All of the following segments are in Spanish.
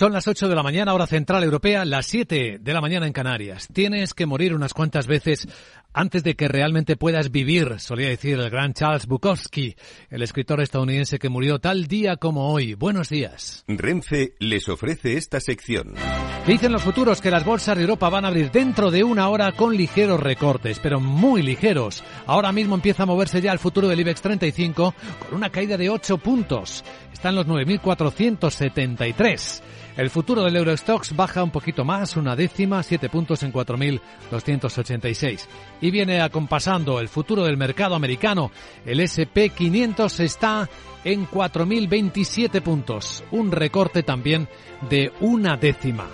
Son las 8 de la mañana, hora central europea, las 7 de la mañana en Canarias. Tienes que morir unas cuantas veces antes de que realmente puedas vivir, solía decir el gran Charles Bukowski, el escritor estadounidense que murió tal día como hoy. Buenos días. Renfe les ofrece esta sección. Dicen los futuros que las bolsas de Europa van a abrir dentro de una hora con ligeros recortes, pero muy ligeros. Ahora mismo empieza a moverse ya el futuro del IBEX 35 con una caída de 8 puntos. Está en los 9.473. El futuro del Eurostox baja un poquito más, una décima, siete puntos en 4.286. Y viene acompasando el futuro del mercado americano. El SP500 está en 4.027 puntos, un recorte también de una décima.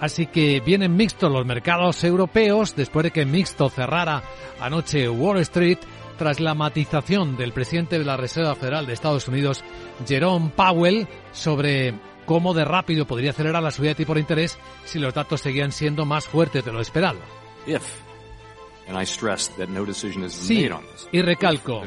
Así que vienen mixtos los mercados europeos después de que mixto cerrara anoche Wall Street tras la matización del presidente de la Reserva Federal de Estados Unidos, Jerome Powell, sobre cómo de rápido podría acelerar la subida de tipo de interés si los datos seguían siendo más fuertes de lo esperado. Sí, y recalco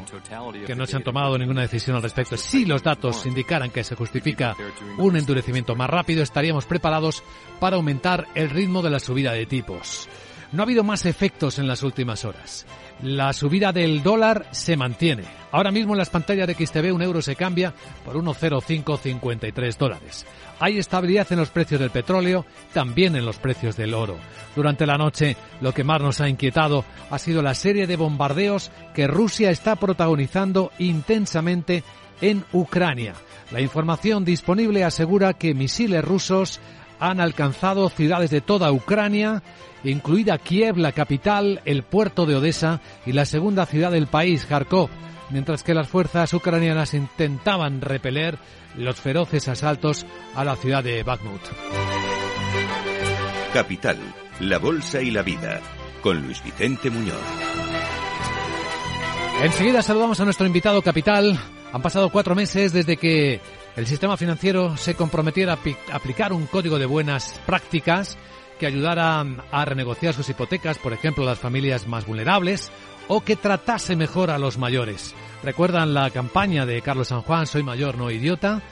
que no se han tomado ninguna decisión al respecto. Si los datos indicaran que se justifica un endurecimiento más rápido, estaríamos preparados para aumentar el ritmo de la subida de tipos. No ha habido más efectos en las últimas horas. La subida del dólar se mantiene. Ahora mismo en las pantallas de XTV un euro se cambia por 1,0553 dólares. Hay estabilidad en los precios del petróleo, también en los precios del oro. Durante la noche, lo que más nos ha inquietado ha sido la serie de bombardeos que Rusia está protagonizando intensamente en Ucrania. La información disponible asegura que misiles rusos han alcanzado ciudades de toda Ucrania, incluida Kiev, la capital, el puerto de Odessa y la segunda ciudad del país, Kharkov, mientras que las fuerzas ucranianas intentaban repeler los feroces asaltos a la ciudad de Bakhmut. Capital, la Bolsa y la Vida, con Luis Vicente Muñoz. Enseguida saludamos a nuestro invitado Capital. Han pasado cuatro meses desde que el sistema financiero se comprometiera a aplicar un código de buenas prácticas que ayudara a renegociar sus hipotecas, por ejemplo, a las familias más vulnerables, o que tratase mejor a los mayores. ¿Recuerdan la campaña de Carlos San Juan, Soy mayor, no idiota?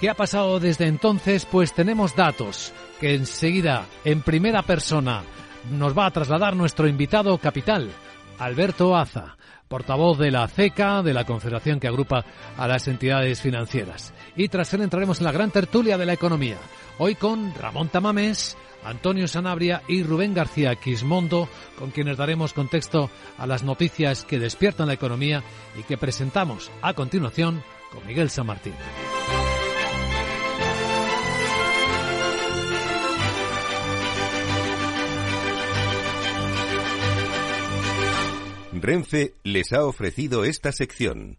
¿Qué ha pasado desde entonces? Pues tenemos datos que enseguida, en primera persona, nos va a trasladar nuestro invitado capital, Alberto Aza portavoz de la CECA, de la confederación que agrupa a las entidades financieras. Y tras él entraremos en la gran tertulia de la economía. Hoy con Ramón Tamames, Antonio Sanabria y Rubén García Quismondo, con quienes daremos contexto a las noticias que despiertan la economía y que presentamos a continuación con Miguel San Martín. Renfe les ha ofrecido esta sección.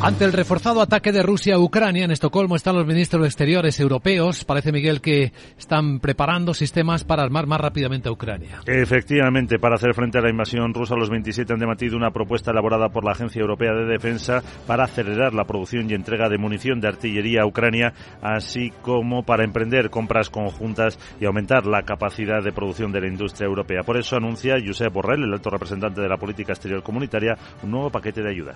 Ante el reforzado ataque de Rusia a Ucrania, en Estocolmo están los ministros de Exteriores europeos. Parece, Miguel, que están preparando sistemas para armar más rápidamente a Ucrania. Efectivamente, para hacer frente a la invasión rusa, los 27 han debatido una propuesta elaborada por la Agencia Europea de Defensa para acelerar la producción y entrega de munición de artillería a Ucrania, así como para emprender compras conjuntas y aumentar la capacidad de producción de la industria europea. Por eso anuncia Josep Borrell, el alto representante de la política exterior comunitaria, un nuevo paquete de ayuda.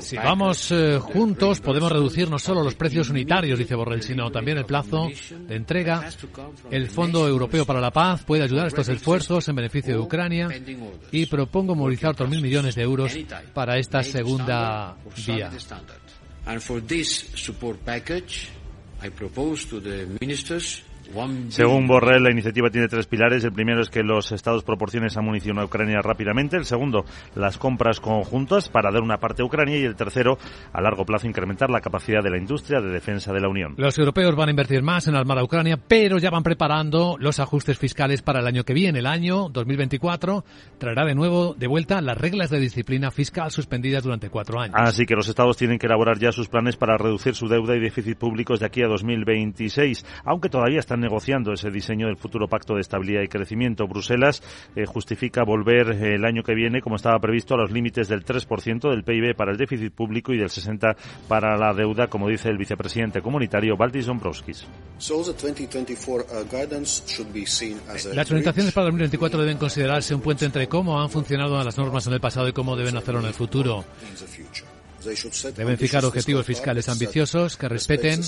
Si vamos eh, juntos, podemos reducir no solo los precios unitarios, dice Borrell, sino también el plazo de entrega. El Fondo Europeo para la Paz puede ayudar a estos esfuerzos en beneficio de Ucrania y propongo movilizar otros mil millones de euros para esta segunda vía. Según Borrell, la iniciativa tiene tres pilares. El primero es que los estados proporcionen esa munición a Ucrania rápidamente. El segundo, las compras conjuntas para dar una parte a Ucrania. Y el tercero, a largo plazo, incrementar la capacidad de la industria de defensa de la Unión. Los europeos van a invertir más en armar a Ucrania, pero ya van preparando los ajustes fiscales para el año que viene. El año 2024 traerá de nuevo de vuelta las reglas de disciplina fiscal suspendidas durante cuatro años. Así que los estados tienen que elaborar ya sus planes para reducir su deuda y déficit públicos de aquí a 2026, aunque todavía están negociando ese diseño del futuro pacto de estabilidad y crecimiento. Bruselas eh, justifica volver eh, el año que viene, como estaba previsto, a los límites del 3% del PIB para el déficit público y del 60% para la deuda, como dice el vicepresidente comunitario Valdis Dombrovskis. Las orientaciones para 2024 deben considerarse un puente entre cómo han funcionado las normas en el pasado y cómo deben hacerlo en el futuro. Deben fijar objetivos fiscales ambiciosos que respeten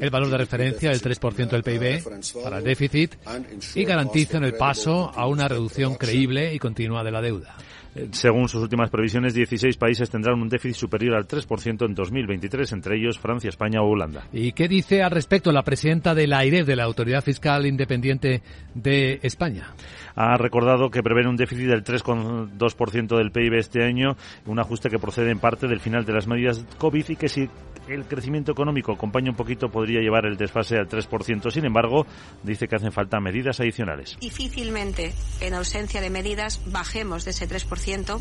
el valor de referencia del 3% del PIB para el déficit y garanticen el paso a una reducción creíble y continua de la deuda. Según sus últimas previsiones, 16 países tendrán un déficit superior al 3% en 2023, entre ellos Francia, España o Holanda. ¿Y qué dice al respecto la presidenta de la AIREF, de la Autoridad Fiscal Independiente de España? Ha recordado que prevén un déficit del 3,2% del PIB este año, un ajuste que procede en parte del final de las medidas COVID y que si el crecimiento económico acompaña un poquito podría llevar el desfase al 3%. Sin embargo, dice que hacen falta medidas adicionales. Difícilmente, en ausencia de medidas, bajemos de ese 3%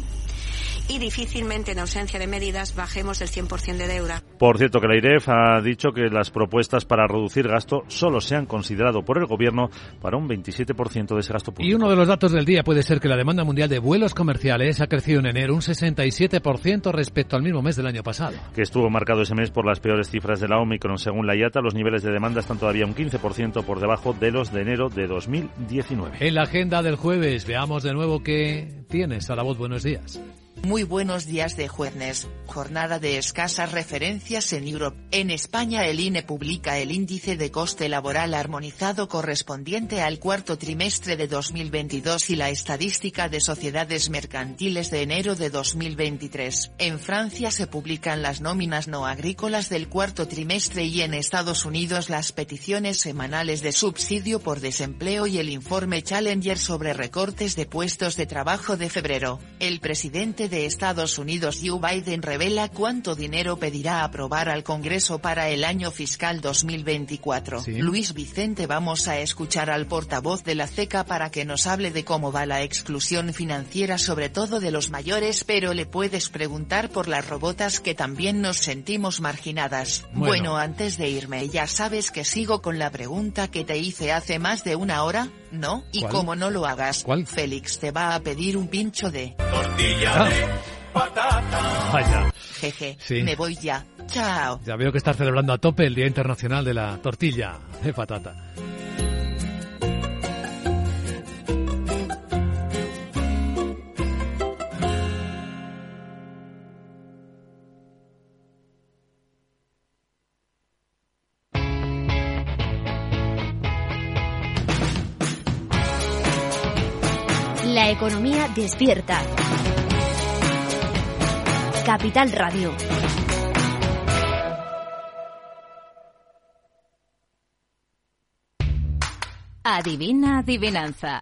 y difícilmente en ausencia de medidas bajemos del 100% de deuda. Por cierto que la IREF ha dicho que las propuestas para reducir gasto solo se han considerado por el gobierno para un 27% de ese gasto público. Y uno de los datos del día puede ser que la demanda mundial de vuelos comerciales ha crecido en enero un 67% respecto al mismo mes del año pasado. Que estuvo marcado ese mes por las peores cifras de la Omicron. Según la IATA, los niveles de demanda están todavía un 15% por debajo de los de enero de 2019. En la agenda del jueves veamos de nuevo qué tienes. A la voz, buenos días. Muy buenos días de jueves, jornada de escasas referencias en Europe. En España el INE publica el índice de coste laboral armonizado correspondiente al cuarto trimestre de 2022 y la estadística de sociedades mercantiles de enero de 2023. En Francia se publican las nóminas no agrícolas del cuarto trimestre y en Estados Unidos las peticiones semanales de subsidio por desempleo y el informe Challenger sobre recortes de puestos de trabajo de febrero. El presidente de Estados Unidos Joe Biden revela cuánto dinero pedirá aprobar al Congreso para el año fiscal 2024. Luis Vicente vamos a escuchar al portavoz de la CECA para que nos hable de cómo va la exclusión financiera sobre todo de los mayores pero le puedes preguntar por las robotas que también nos sentimos marginadas. Bueno, antes de irme ya sabes que sigo con la pregunta que te hice hace más de una hora, ¿no? Y como no lo hagas, Félix te va a pedir un pincho de tortilla ah. Vaya. Jeje, me voy ya. Chao. Ya veo que estás celebrando a tope el Día Internacional de la Tortilla de Patata. La economía despierta. Capital Radio. Adivina adivinanza.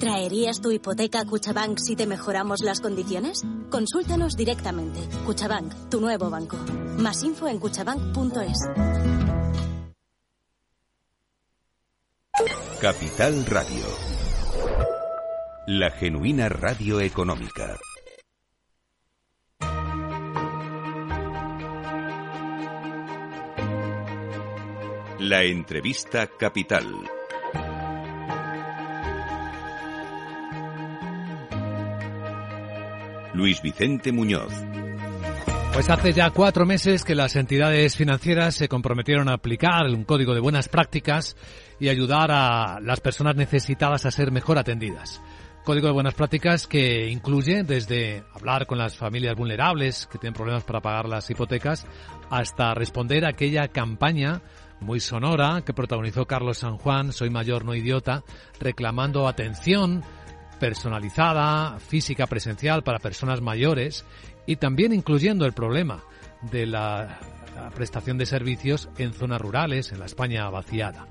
¿Traerías tu hipoteca a Cuchabank si te mejoramos las condiciones? Consúltanos directamente. Cuchabank, tu nuevo banco. Más info en cuchabank.es. Capital Radio. La genuina radio económica. La entrevista capital. Luis Vicente Muñoz. Pues hace ya cuatro meses que las entidades financieras se comprometieron a aplicar un código de buenas prácticas y ayudar a las personas necesitadas a ser mejor atendidas. Código de buenas prácticas que incluye desde hablar con las familias vulnerables que tienen problemas para pagar las hipotecas hasta responder a aquella campaña muy sonora que protagonizó Carlos San Juan, Soy mayor, no idiota, reclamando atención personalizada, física, presencial para personas mayores y también incluyendo el problema de la, prestación de servicios en zonas rurales, en la España vaciada.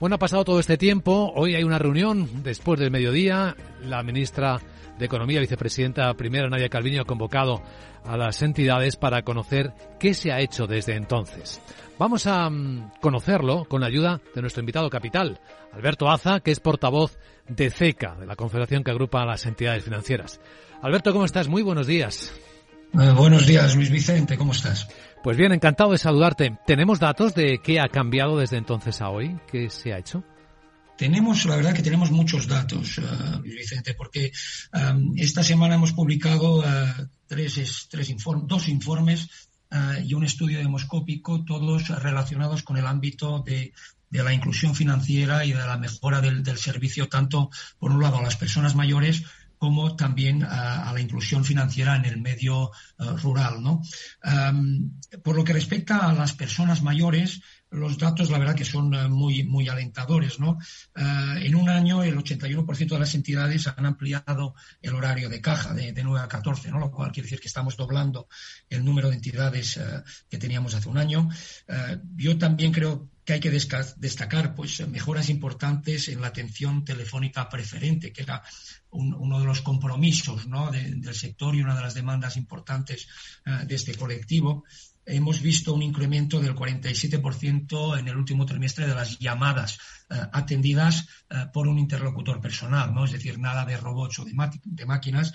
Bueno, ha pasado todo este tiempo, hoy hay una reunión después del mediodía, la ministra de Economía, vicepresidenta primera Nadia Calviño ha convocado a las entidades para conocer qué se ha hecho desde entonces. Vamos a mm, conocerlo con la ayuda de nuestro invitado capital, Alberto Aza, que es portavoz de CECA, de la confederación que agrupa a las entidades financieras. Alberto, ¿cómo estás? Muy buenos días. Eh, buenos días, Luis Vicente, ¿cómo estás? Pues bien, encantado de saludarte. ¿Tenemos datos de qué ha cambiado desde entonces a hoy? ¿Qué se ha hecho? Tenemos, la verdad que tenemos muchos datos, uh, Vicente, porque um, esta semana hemos publicado uh, tres, tres inform dos informes y un estudio demoscópico, todos relacionados con el ámbito de, de la inclusión financiera y de la mejora del, del, servicio, tanto por un lado a las personas mayores como también a, la inclusión financiera en el medio rural. ¿no? Um, por lo que respecta a las personas mayores, los datos, la verdad, que son uh, muy, muy alentadores. ¿no? Uh, en un año, el 81% de las entidades han ampliado el horario de caja de, de 9 a 14, ¿no? lo cual quiere decir que estamos doblando el número de entidades que teníamos hace un año. yo también creo que hay que destacar pues, mejoras importantes en la atención telefónica preferente, que era un, uno de los compromisos del sector y una de las demandas importantes de este colectivo. Hemos visto un incremento del 47% en el último trimestre de las llamadas uh, atendidas uh, por un interlocutor personal, ¿no? es decir, nada de robots o de, máquinas,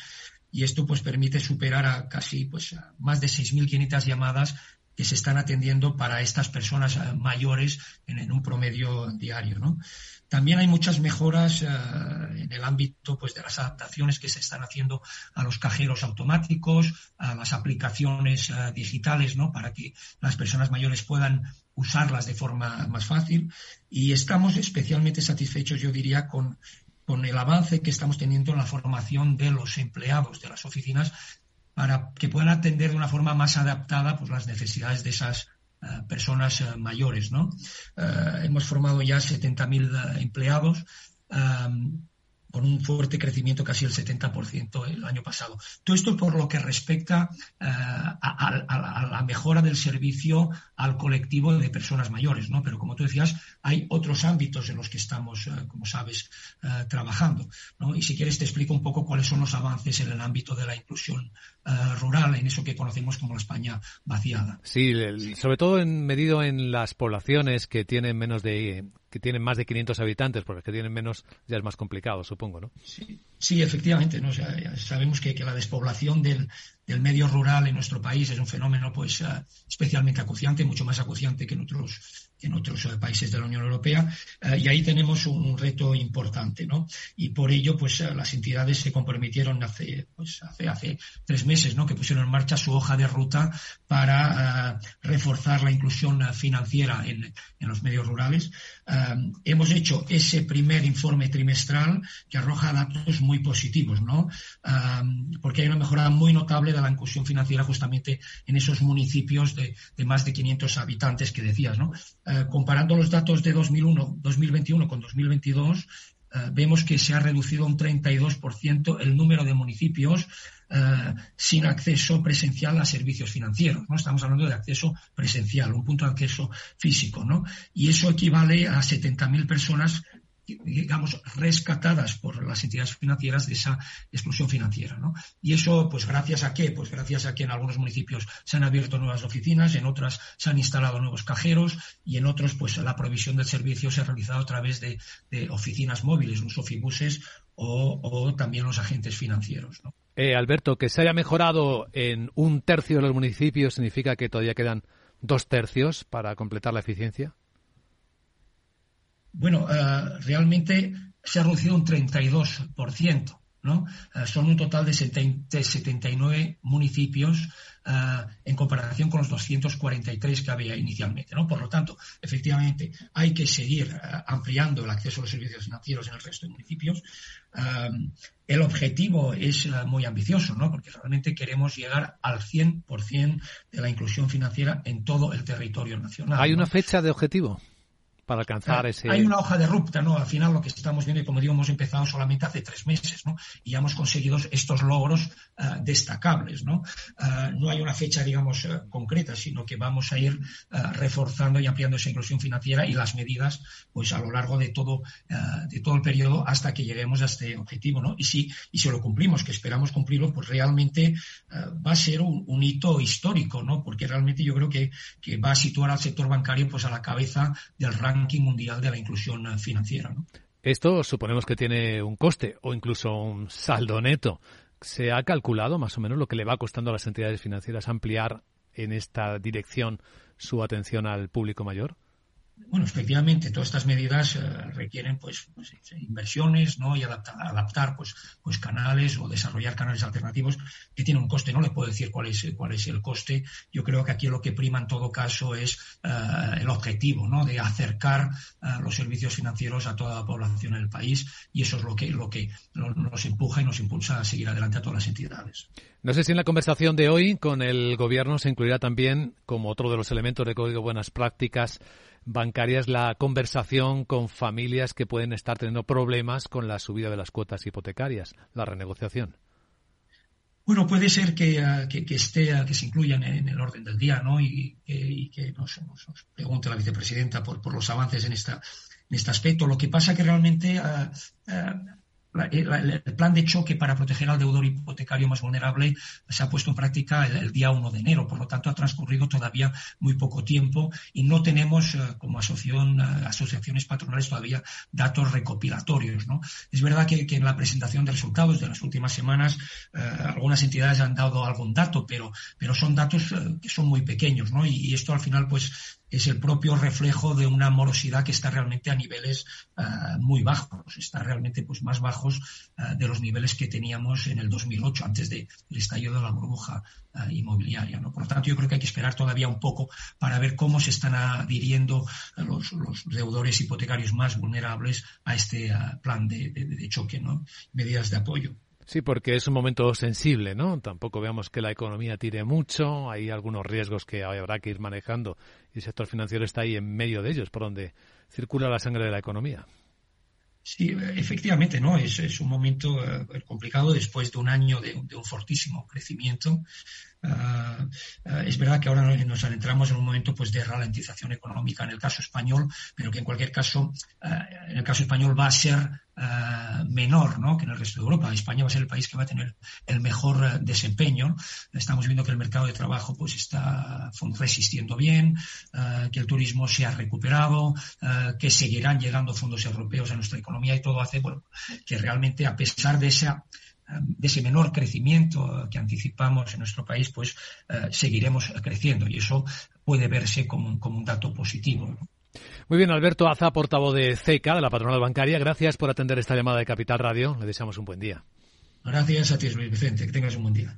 y esto pues permite superar a casi pues más de 6.500 llamadas que se están atendiendo para estas personas uh, mayores en, en, un promedio diario. ¿no? También hay muchas mejoras uh, en el ámbito pues, de las adaptaciones que se están haciendo a los cajeros automáticos, a las aplicaciones uh, digitales, ¿no? para que las personas mayores puedan usarlas de forma más fácil. Y estamos especialmente satisfechos, yo diría, con, con el avance que estamos teniendo en la formación de los empleados de las oficinas para que puedan atender de una forma más adaptada pues, las necesidades de esas personas uh, mayores. ¿no? Uh, hemos formado ya 70.000 empleados con un fuerte crecimiento, casi el 70% el año pasado. Todo esto por lo que respecta uh, a, la mejora del servicio al colectivo de personas mayores, ¿no? Pero como tú decías, hay otros ámbitos en los que estamos, uh, como sabes, uh, trabajando, ¿no? Y si quieres te explico un poco cuáles son los avances en el ámbito de la inclusión rural, en eso que conocemos como la España vaciada. Sí, el, sobre todo en, medido en las poblaciones que tienen menos de que tienen más de 500 habitantes, porque que tienen menos ya es más complicado, supongo, ¿no? Sí, sí efectivamente. ¿no? Sabemos que la despoblación del, del, medio rural en nuestro país es un fenómeno pues uh, especialmente acuciante, mucho más acuciante que en otros en otros uh, países de la Unión Europea uh, y ahí tenemos un, reto importante, ¿no? Y por ello, pues las entidades se comprometieron hace, pues, hace, hace tres meses, ¿no? Que pusieron en marcha su hoja de ruta para reforzar la inclusión financiera en, en, los medios rurales. hemos hecho ese primer informe trimestral que arroja datos muy positivos, ¿no? porque hay una mejora muy notable la inclusión financiera justamente en esos municipios de, más de 500 habitantes que decías. Uh, comparando los datos de 2001, 2021 con 2022, uh, vemos que se ha reducido un 32% el número de municipios uh, sin acceso presencial a servicios financieros. ¿no? Estamos hablando de acceso presencial, un punto de acceso físico. Y eso equivale a 70.000 personas digamos, rescatadas por las entidades financieras de esa exclusión financiera. ¿no? Y eso, pues gracias a qué? Pues gracias a que en algunos municipios se han abierto nuevas oficinas, en otras se han instalado nuevos cajeros y en otros, pues la provisión del servicio se ha realizado a través de, oficinas móviles, los ofibuses o, también los agentes financieros. Eh, Alberto, que se haya mejorado en un tercio de los municipios significa que todavía quedan dos tercios para completar la eficiencia. Bueno, eh, realmente se ha reducido un 32%. ¿no? Eh, son un total de, 79 municipios eh, en comparación con los 243 que había inicialmente. ¿no? Por lo tanto, efectivamente, hay que seguir ampliando el acceso a los servicios financieros en el resto de municipios. el objetivo es muy ambicioso, ¿no? porque realmente queremos llegar al 100% de la inclusión financiera en todo el territorio nacional. ¿Hay una fecha de objetivo? Para alcanzar ese. Hay una hoja de ruta, ¿no? Al final lo que estamos viendo, y como digo, hemos empezado solamente hace tres meses, ¿no? Y hemos conseguido estos logros eh, destacables, ¿no? Eh, no hay una fecha, digamos, eh, concreta, sino que vamos a ir reforzando y ampliando esa inclusión financiera y las medidas, pues a lo largo de todo, de todo el periodo hasta que lleguemos a este objetivo, ¿no? Y si, y si lo cumplimos, que esperamos cumplirlo, pues realmente va a ser un, hito histórico, ¿no? Porque realmente yo creo que, que va a situar al sector bancario, pues a la cabeza del de la inclusión financiera. Esto suponemos que tiene un coste o incluso un saldo neto. ¿Se ha calculado más o menos lo que le va costando a las entidades financieras ampliar en esta dirección su atención al público mayor? Bueno, efectivamente, todas estas medidas eh, requieren pues, pues inversiones, ¿no? Y adaptar, adaptar pues, pues canales o desarrollar canales alternativos que tienen un coste. No le puedo decir cuál es cuál es el coste. Yo creo que aquí lo que prima en todo caso es eh, el objetivo, ¿no? De acercar eh, los servicios financieros a toda la población en el país y eso es lo que lo que nos empuja y nos impulsa a seguir adelante a todas las entidades. No sé si en la conversación de hoy con el gobierno se incluirá también como otro de los elementos de código buenas prácticas bancarias la conversación con familias que pueden estar teniendo problemas con la subida de las cuotas hipotecarias, la renegociación. Bueno, puede ser que, ah, esté, ah, que se incluyan en, el orden del día, ¿no? Y, que nos, pregunte la vicepresidenta por, por los avances en, esta, en este aspecto. Lo que pasa que realmente ah, el plan de choque para proteger al deudor hipotecario más vulnerable se ha puesto en práctica el, día 1 de enero, por lo tanto ha transcurrido todavía muy poco tiempo y no tenemos eh, como asociación, eh, asociaciones patronales todavía datos recopilatorios. ¿no? Es verdad que, en la presentación de resultados de las últimas semanas eh, algunas entidades han dado algún dato, pero, pero son datos que son muy pequeños ¿no? y esto al final pues es el propio reflejo de una morosidad que está realmente a niveles eh, muy bajos, está realmente pues más bajos eh, de los niveles que teníamos en el 2008, antes del estallido de la burbuja eh, inmobiliaria. Por lo tanto, yo creo que hay que esperar todavía un poco para ver cómo se están adhiriendo los, deudores hipotecarios más vulnerables a este plan de, de choque, medidas de apoyo. Sí, porque es un momento sensible, ¿no? Tampoco veamos que la economía tire mucho, hay algunos riesgos que habrá que ir manejando y el sector financiero está ahí en medio de ellos, por donde circula la sangre de la economía. Sí, efectivamente, ¿no? Es, es un momento eh, complicado después de un año de, de un fortísimo crecimiento Ah, ah, es verdad que ahora nos adentramos en un momento pues de ralentización económica en el caso español, pero que en cualquier caso, ah, en el caso español va a ser menor ¿no? que en el resto de Europa. España va a ser el país que va a tener el mejor desempeño. Estamos viendo que el mercado de trabajo pues está resistiendo bien, que el turismo se ha recuperado, que seguirán llegando fondos europeos a nuestra economía y todo hace bueno, que realmente a pesar de esa de ese menor crecimiento que anticipamos en nuestro país, pues eh, seguiremos creciendo y eso puede verse como, un dato positivo. Muy bien, Alberto Aza, portavoz de CECA, de la patronal bancaria. Gracias por atender esta llamada de Capital Radio. Le deseamos un buen día. Gracias a ti, Luis Vicente. Que tengas un buen día.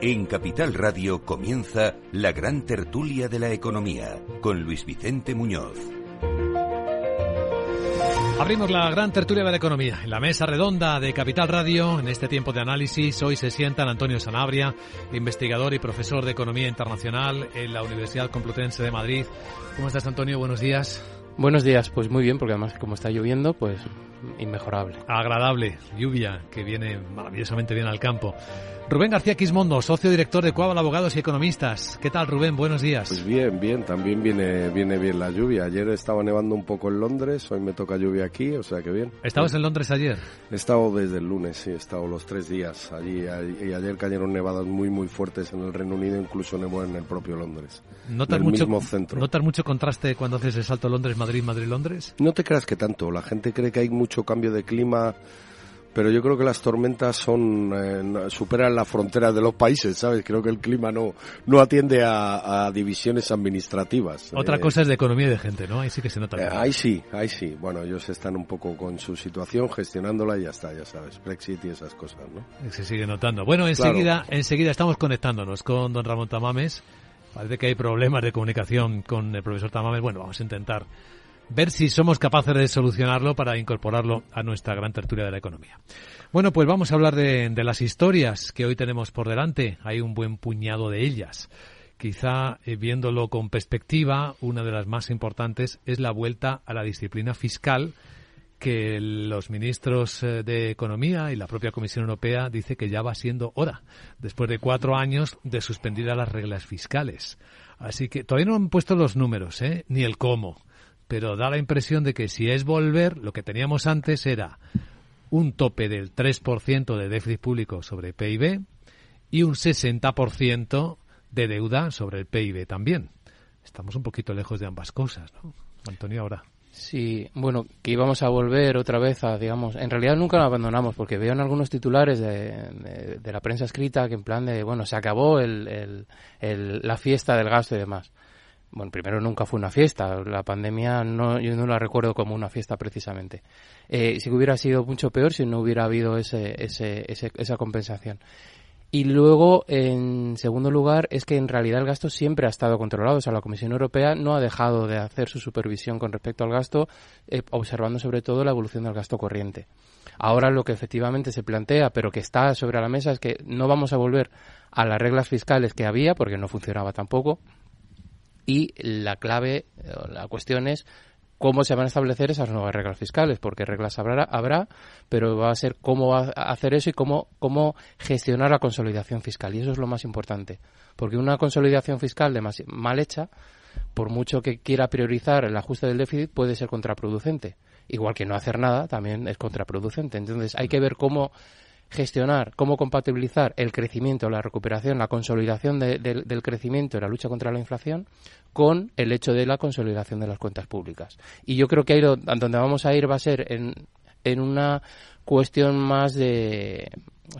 En Capital Radio comienza la gran tertulia de la economía con Luis Vicente Muñoz. Abrimos la gran tertulia de la economía. En la mesa redonda de Capital Radio, en este tiempo de análisis, hoy se sientan Antonio Sanabria, investigador y profesor de Economía Internacional en la Universidad Complutense de Madrid. ¿Cómo estás, Antonio? Buenos días. Buenos días, pues muy bien, porque además como está lloviendo, pues inmejorable. Agradable, lluvia que viene maravillosamente bien al campo. Rubén García Quismondo, socio director de Cuabal Abogados y Economistas. ¿Qué tal, Rubén? Buenos días. Pues bien, bien, también viene, viene bien la lluvia. Ayer estaba nevando un poco en Londres, hoy me toca lluvia aquí, o sea que bien. ¿Estabas en Londres ayer? He estado desde el lunes, sí, he estado los tres días allí. Y ayer cayeron nevadas muy, muy fuertes en el Reino Unido, incluso nevó en el propio Londres. ¿Notas, mucho, centro. ¿Notas mucho contraste cuando haces el salto Londres-Madrid, Madrid-Londres? No te creas que tanto. La gente cree que hay mucho cambio de clima pero yo creo que las tormentas son eh, superan la frontera de los países, ¿sabes? Creo que el clima no no atiende a, divisiones administrativas. Otra eh. cosa es de economía y de gente, ¿no? Ahí sí que se nota. Eh, ahí sí, ahí sí. Bueno, ellos están un poco con su situación gestionándola y ya está, ya sabes, Brexit y esas cosas, ¿no? Se sigue notando. Bueno, enseguida enseguida estamos conectándonos con don Ramón Tamames. Parece que hay problemas de comunicación con el profesor Tamames. Bueno, vamos a intentar ver si somos capaces de solucionarlo para incorporarlo a nuestra gran tertulia de la economía. Bueno, pues vamos a hablar de, las historias que hoy tenemos por delante. Hay un buen puñado de ellas. Quizá, eh, viéndolo con perspectiva, una de las más importantes es la vuelta a la disciplina fiscal que los ministros eh, de Economía y la propia Comisión Europea dice que ya va siendo hora, después de cuatro años de suspender las reglas fiscales. Así que todavía no han puesto los números, ¿eh? ni el cómo pero da la impresión de que si es volver, lo que teníamos antes era un tope del 3% de déficit público sobre PIB y un 60% de deuda sobre el PIB también. Estamos un poquito lejos de ambas cosas, ¿no? Antonio, ahora. Sí, bueno, que íbamos a volver otra vez a, digamos, en realidad nunca lo abandonamos, porque veo en algunos titulares de, la prensa escrita que en plan de, bueno, se acabó el, la fiesta del gasto y demás bueno, primero nunca fue una fiesta. La pandemia no, yo no la recuerdo como una fiesta precisamente. Eh, sí que hubiera sido mucho peor si no hubiera habido ese, ese, esa compensación. Y luego, en segundo lugar, es que en realidad el gasto siempre ha estado controlado. O sea, la Comisión Europea no ha dejado de hacer su supervisión con respecto al gasto, eh, observando sobre todo la evolución del gasto corriente. Ahora lo que efectivamente se plantea, pero que está sobre la mesa, es que no vamos a volver a las reglas fiscales que había, porque no funcionaba tampoco, y la clave, eh, la cuestión es cómo se van a establecer esas nuevas reglas fiscales, porque reglas habrá, habrá pero va a ser cómo va a hacer eso y cómo, cómo gestionar la consolidación fiscal. Y eso es lo más importante, porque una consolidación fiscal de mal hecha, por mucho que quiera priorizar el ajuste del déficit, puede ser contraproducente. Igual que no hacer nada también es contraproducente. Entonces hay que ver cómo gestionar, cómo compatibilizar el crecimiento, la recuperación, la consolidación del crecimiento y la lucha contra la inflación con el hecho de la consolidación de las cuentas públicas. Y yo creo que ahí donde vamos a ir va a ser en, en una cuestión más de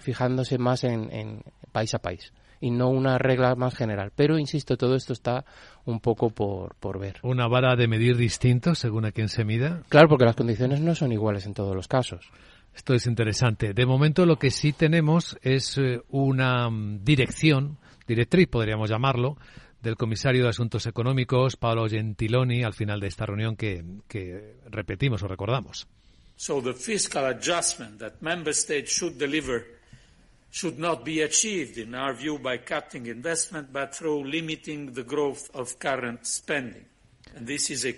fijándose más en, país a país y no una regla más general. Pero, insisto, todo esto está un poco por, por ver. ¿Una vara de medir distinto según a quién se mida? Claro, porque las condiciones no son iguales en todos los casos. Esto es interesante. De momento lo que sí tenemos es eh, una mm, dirección, directriz podríamos llamarlo, del comisario de Asuntos Económicos, Paolo Gentiloni, al final de esta reunión que, que repetimos o recordamos. So the fiscal adjustment that member states should deliver should not be achieved, in our view, by cutting investment, but through limiting the growth of current spending.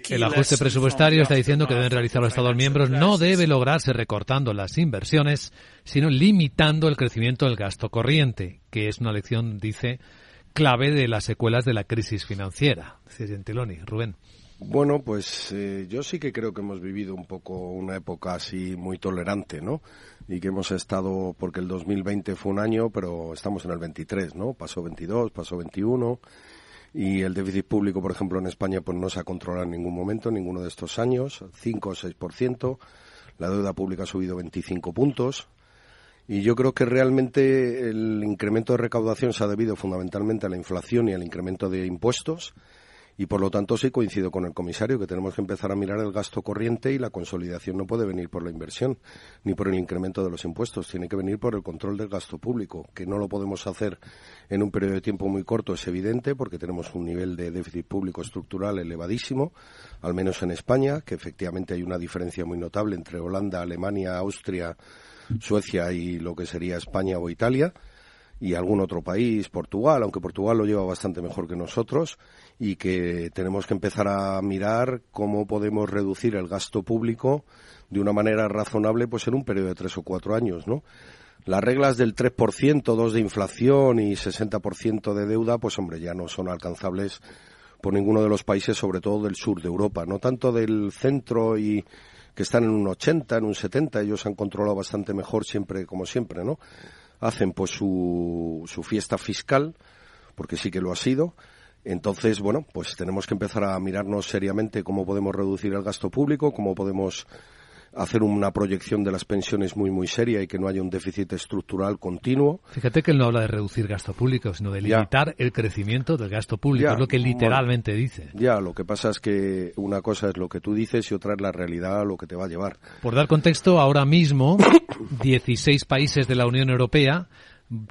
El ajuste presupuestario está diciendo que deben realizar los Estados miembros no debe lograrse recortando las inversiones, sino limitando el crecimiento del gasto corriente, que es una lección, dice, clave de las secuelas de la crisis financiera. Dice Gentiloni. Rubén. Bueno, pues eh, yo sí que creo que hemos vivido un poco una época así muy tolerante, ¿no? Y que hemos estado, porque el 2020 fue un año, pero estamos en el 23, ¿no? Pasó 22, pasó 21 y el déficit público, por ejemplo, en España, pues no se ha controlado en ningún momento, en ninguno de estos años, 5 o 6%. La deuda pública ha subido 25 puntos. Y yo creo que realmente el incremento de recaudación se ha debido fundamentalmente a la inflación y al incremento de impuestos y por lo tanto sí coincido con el comisario que tenemos que empezar a mirar el gasto corriente y la consolidación no puede venir por la inversión ni por el incremento de los impuestos, tiene que venir por el control del gasto público, que no lo podemos hacer en un periodo de tiempo muy corto, es evidente, porque tenemos un nivel de déficit público estructural elevadísimo, al menos en España, que efectivamente hay una diferencia muy notable entre Holanda, Alemania, Austria, Suecia y lo que sería España o Italia y algún otro país, Portugal, aunque Portugal lo lleva bastante mejor que nosotros, y que tenemos que empezar a mirar cómo podemos reducir el gasto público de una manera razonable pues en un periodo de tres o cuatro años, ¿no? Las reglas del 3%, 2 de inflación y 60% de deuda, pues hombre, ya no son alcanzables por ninguno de los países, sobre todo del sur de Europa, no tanto del centro y que están en un 80, en un 70, ellos han controlado bastante mejor siempre, como siempre, ¿no? Hacen pues su, su fiesta fiscal, porque sí que lo ha sido, entonces, bueno, pues tenemos que empezar a mirarnos seriamente cómo podemos reducir el gasto público, cómo podemos hacer una proyección de las pensiones muy muy seria y que no haya un déficit estructural continuo. Fíjate que él no habla de reducir gasto público, sino de limitar el crecimiento del gasto público, es lo que literalmente dice. Ya, lo que pasa es que una cosa es lo que tú dices y otra es la realidad, lo que te va a llevar. Por dar contexto, ahora mismo 16 países de la Unión Europea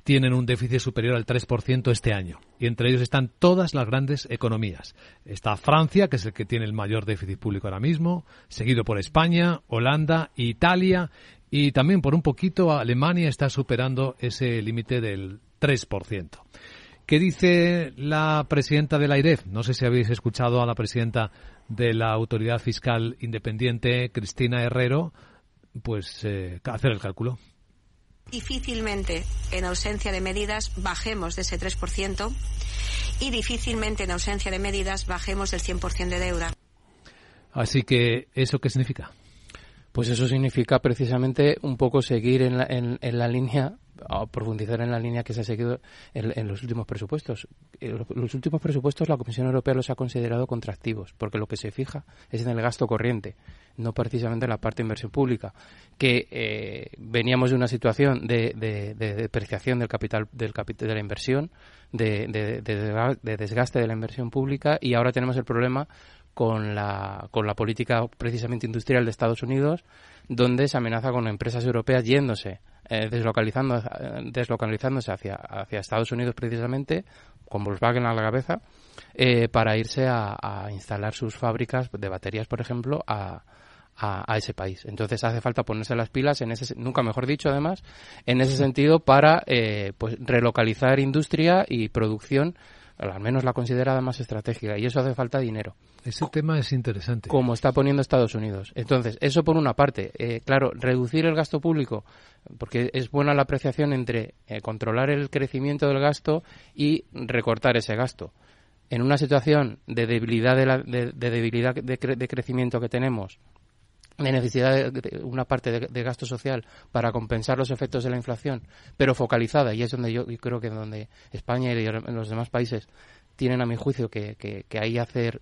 tienen un déficit superior al 3% este año. Y entre ellos están todas las grandes economías. Está Francia, que es el que tiene el mayor déficit público ahora mismo, seguido por España, Holanda, Italia y también por un poquito Alemania está superando ese límite del 3%. ¿Qué dice la presidenta de la AIREF? No sé si habéis escuchado a la presidenta de la Autoridad Fiscal Independiente, Cristina Herrero, pues eh, hacer el cálculo difícilmente en ausencia de medidas bajemos de ese 3% y difícilmente en ausencia de medidas bajemos del 100% de deuda. Así que, ¿eso qué significa? Pues eso significa precisamente un poco seguir en la, en, la línea a profundizar en la línea que se ha seguido en, los últimos presupuestos. Eh, los últimos presupuestos la Comisión Europea los ha considerado contractivos, porque lo que se fija es en el gasto corriente, no precisamente en la parte de inversión pública, que eh, veníamos de una situación de, depreciación del capital, del capital de la inversión, de, de desgaste de la inversión pública y ahora tenemos el problema con la, con la política precisamente industrial de Estados Unidos, donde se amenaza con empresas europeas yéndose, eh, deslocalizando, eh, deslocalizándose hacia, hacia Estados Unidos precisamente, con Volkswagen a la cabeza, eh, para irse a, instalar sus fábricas de baterías, por ejemplo, a, a, ese país. Entonces hace falta ponerse las pilas, en ese, nunca mejor dicho, además, en ese sentido para pues relocalizar industria y producción al menos la considerada más estratégica, y eso hace falta dinero. Ese tema es interesante. Como está poniendo Estados Unidos. Entonces, eso por una parte. Eh, claro, reducir el gasto público, porque es buena la apreciación entre eh, controlar el crecimiento del gasto y recortar ese gasto. En una situación de debilidad de, debilidad de crecimiento que tenemos, de necesidad de, una parte de, gasto social para compensar los efectos de la inflación, pero focalizada, y es donde yo, creo que donde España y los demás países tienen a mi juicio que, que, que ahí hacer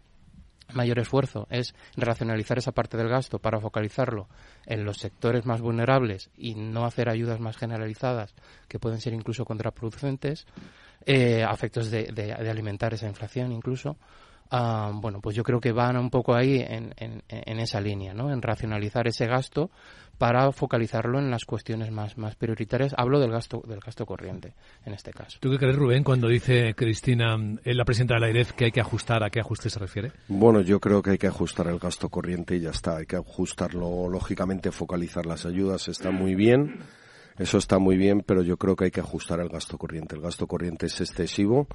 mayor esfuerzo es racionalizar esa parte del gasto para focalizarlo en los sectores más vulnerables y no hacer ayudas más generalizadas que pueden ser incluso contraproducentes, eh, de, de, alimentar esa inflación incluso. Ah, bueno, pues yo creo que van un poco ahí en, en, esa línea, ¿no? En racionalizar ese gasto para focalizarlo en las cuestiones más, más prioritarias. Hablo del gasto, del gasto corriente, en este caso. ¿Tú qué crees, Rubén, cuando dice Cristina, la presidenta de la IREF, que hay que ajustar? ¿A qué ajuste se refiere? Bueno, yo creo que hay que ajustar el gasto corriente y ya está. Hay que ajustarlo, lógicamente, focalizar las ayudas está muy bien eso está muy bien, pero yo creo que hay que ajustar el gasto corriente. El gasto corriente es excesivo,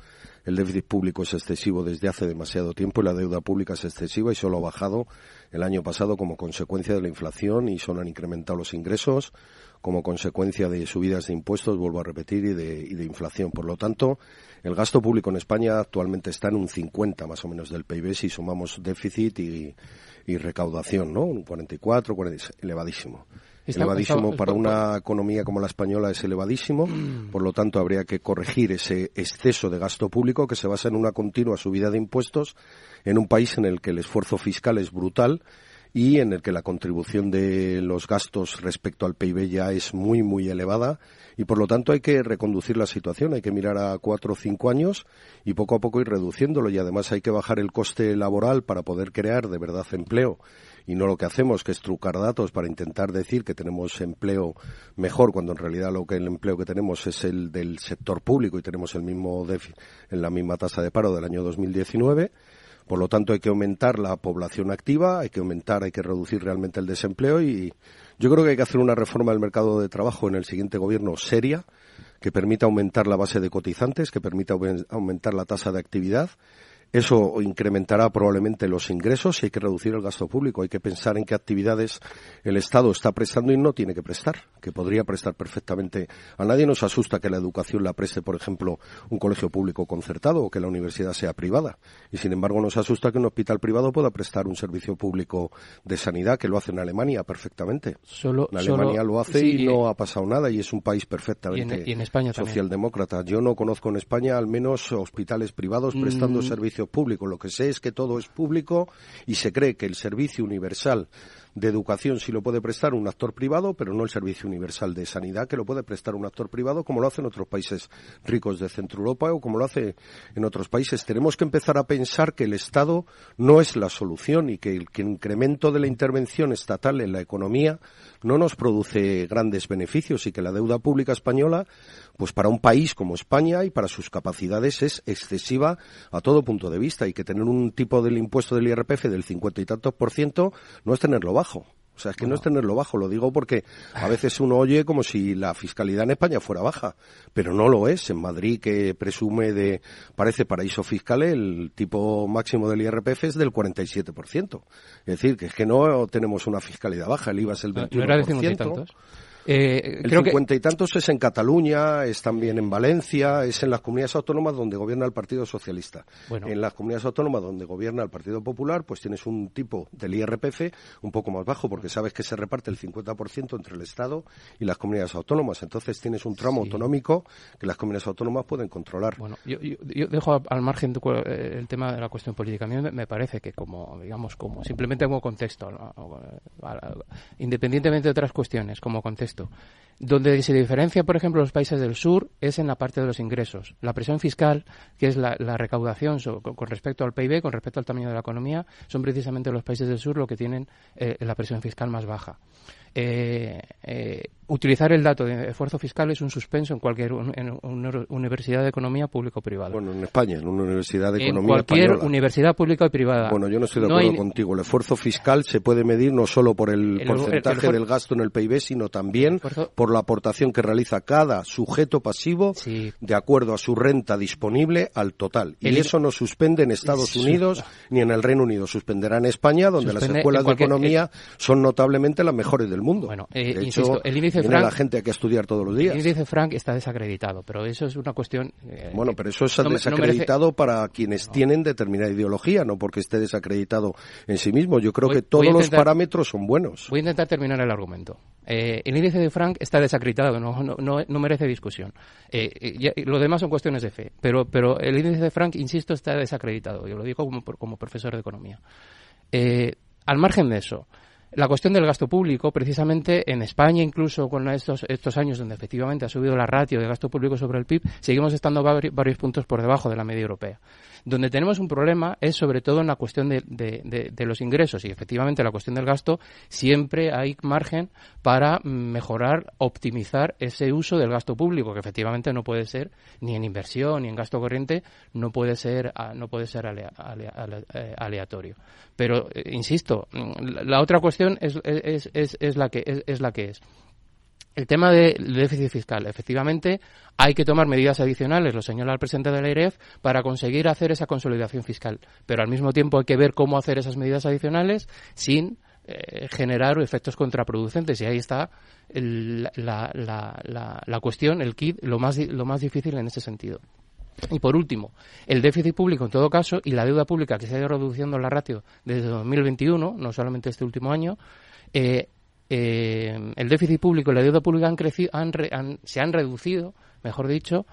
el déficit público es excesivo desde hace demasiado tiempo y la deuda pública es excesiva y solo ha bajado el año pasado como consecuencia de la inflación y solo han incrementado los ingresos como consecuencia de subidas de impuestos, vuelvo a repetir, y de, y de inflación. Por lo tanto, el gasto público en España actualmente está en un 50 más o menos del PIB si sumamos déficit y, y recaudación, ¿no? Un 44, 40, elevadísimo elevadísimo para una economía como la española es elevadísimo, mm. por lo tanto habría que corregir ese exceso de gasto público que se basa en una continua subida de impuestos en un país en el que el esfuerzo fiscal es brutal y en el que la contribución de los gastos respecto al PIB ya es muy, muy elevada. Y por lo tanto hay que reconducir la situación, hay que mirar a cuatro o cinco años y poco a poco ir reduciéndolo. Y además hay que bajar el coste laboral para poder crear de verdad empleo y no lo que hacemos, que es trucar datos para intentar decir que tenemos empleo mejor, cuando en realidad lo que el empleo que tenemos es el del sector público y tenemos el mismo en la misma tasa de paro del año 2019. Por lo tanto, hay que aumentar la población activa, hay que aumentar, hay que reducir realmente el desempleo y yo creo que hay que hacer una reforma del mercado de trabajo en el siguiente gobierno seria, que permita aumentar la base de cotizantes, que permita aumentar la tasa de actividad eso incrementará probablemente los ingresos y hay que reducir el gasto público. Hay que pensar en qué actividades el Estado está prestando y no tiene que prestar, que podría prestar perfectamente. A nadie nos asusta que la educación la preste, por ejemplo, un colegio público concertado o que la universidad sea privada. Y sin embargo nos asusta que un hospital privado pueda prestar un servicio público de sanidad, que lo hace en Alemania perfectamente. Solo, en Alemania lo hace y no ha pasado nada y es un país perfectamente y en, España socialdemócrata. Yo no conozco en España al menos hospitales privados prestando mm. servicios público. Lo que sé es que todo es público y se cree que el servicio universal de educación sí lo puede prestar un actor privado, pero no el servicio universal de sanidad que lo puede prestar un actor privado como lo hace en otros países ricos de Centro Europa o como lo hace en otros países. Tenemos que empezar a pensar que el Estado no es la solución y que el, incremento de la intervención estatal en la economía no nos produce grandes beneficios y que la deuda pública española, pues para un país como España y para sus capacidades es excesiva a todo punto de vista y que tener un tipo del impuesto del IRPF del cincuenta y tantos por ciento no es tenerlo bajo. O sea, es que no es tenerlo bajo, lo digo porque a veces uno oye como si la fiscalidad en España fuera baja, pero no lo es. En Madrid, que presume de, parece paraíso fiscal, el tipo máximo del IRPF es del 47%. Es decir, que es que no tenemos una fiscalidad baja, el IVA es el 21%. Eh, el cincuenta y tantos es en Cataluña, es también en Valencia, es en las comunidades autónomas donde gobierna el Partido Socialista. En las comunidades autónomas donde gobierna el Partido Popular, pues tienes un tipo del IRPF un poco más bajo, porque sabes que se reparte el 50% entre el Estado y las comunidades autónomas. Entonces tienes un tramo autonómico que las comunidades autónomas pueden controlar. Bueno, yo, dejo al margen eh, el tema de la cuestión política. A mí me parece que como, digamos, como simplemente como contexto, independientemente de otras cuestiones, como contexto, donde se diferencia, por ejemplo, los países del sur es en la parte de los ingresos. La presión fiscal, que es la, recaudación con respecto al PIB, con respecto al tamaño de la economía, son precisamente los países del sur los que tienen eh, la presión fiscal más baja. Eh, eh, utilizar el dato de esfuerzo fiscal es un suspenso en cualquier universidad de economía pública o privada. Bueno, en España, en una universidad de economía En cualquier universidad pública o privada. Bueno, yo no estoy de acuerdo contigo. El esfuerzo fiscal se puede medir no solo por el, porcentaje del gasto en el PIB, sino también por la aportación que realiza cada sujeto pasivo de acuerdo a su renta disponible al total. Y eso no suspende en Estados Unidos ni en el Reino Unido. Suspenderá en España, donde las escuelas de economía son notablemente las mejores del mundo. Bueno, eh, insisto, el índice Frank, la gente que estudiar todos los días. El índice Frank está desacreditado, pero eso es una cuestión. Eh, bueno, pero eso es desacreditado para quienes tienen determinada ideología, no porque esté desacreditado en sí mismo. Yo creo que todos los parámetros son buenos. Voy a intentar terminar el argumento. Eh, el índice de Frank está desacreditado, no, no, no merece discusión. lo demás son cuestiones de fe, pero, pero el índice de Frank, insisto, está desacreditado. Yo lo digo como, como profesor de economía. al margen de eso, la cuestión del gasto público, precisamente en España, incluso con estos, estos años donde efectivamente ha subido la ratio de gasto público sobre el PIB, seguimos estando varios puntos por debajo de la media europea. Donde tenemos un problema es sobre todo en la cuestión de, de, los ingresos y efectivamente la cuestión del gasto siempre hay margen para mejorar, optimizar ese uso del gasto público que efectivamente no puede ser ni en inversión ni en gasto corriente no puede ser no puede ser eh, aleatorio. Pero eh, insisto, la otra cuestión es, es, la que es, la que es. El tema del déficit fiscal. Efectivamente, hay que tomar medidas adicionales, lo señala el presidente de la IREF, para conseguir hacer esa consolidación fiscal. Pero al mismo tiempo hay que ver cómo hacer esas medidas adicionales sin eh, generar efectos contraproducentes. Y ahí está la, la, la, cuestión, el kit, lo más, lo más difícil en ese sentido. Y por último, el déficit público en todo caso y la deuda pública que se ha ido reduciendo la ratio desde 2021, no solamente este último año, eh, eh, el déficit público y la deuda pública han crecido, se han reducido, mejor dicho,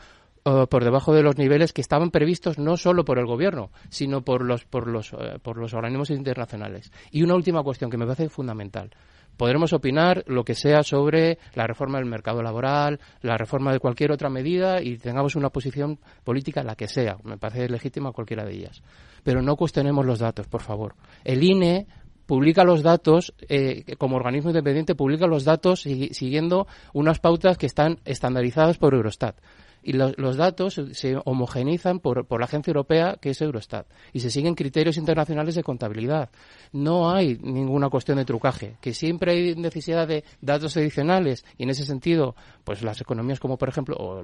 por debajo de los niveles que estaban previstos no solo por el gobierno, sino por los, por los, eh, por los organismos internacionales. Y una última cuestión que me parece fundamental. Podremos opinar lo que sea sobre la reforma del mercado laboral, la reforma de cualquier otra medida y tengamos una posición política, la que sea. Me parece legítima cualquiera de ellas. Pero no cuestionemos los datos, por favor. El INE publica los datos, eh, como organismo independiente, publica los datos siguiendo unas pautas que están estandarizadas por Eurostat y los datos se homogenizan por, por, la agencia europea que es Eurostat y se siguen criterios internacionales de contabilidad. No hay ninguna cuestión de trucaje, que siempre hay necesidad de datos adicionales y en ese sentido, pues las economías como por ejemplo o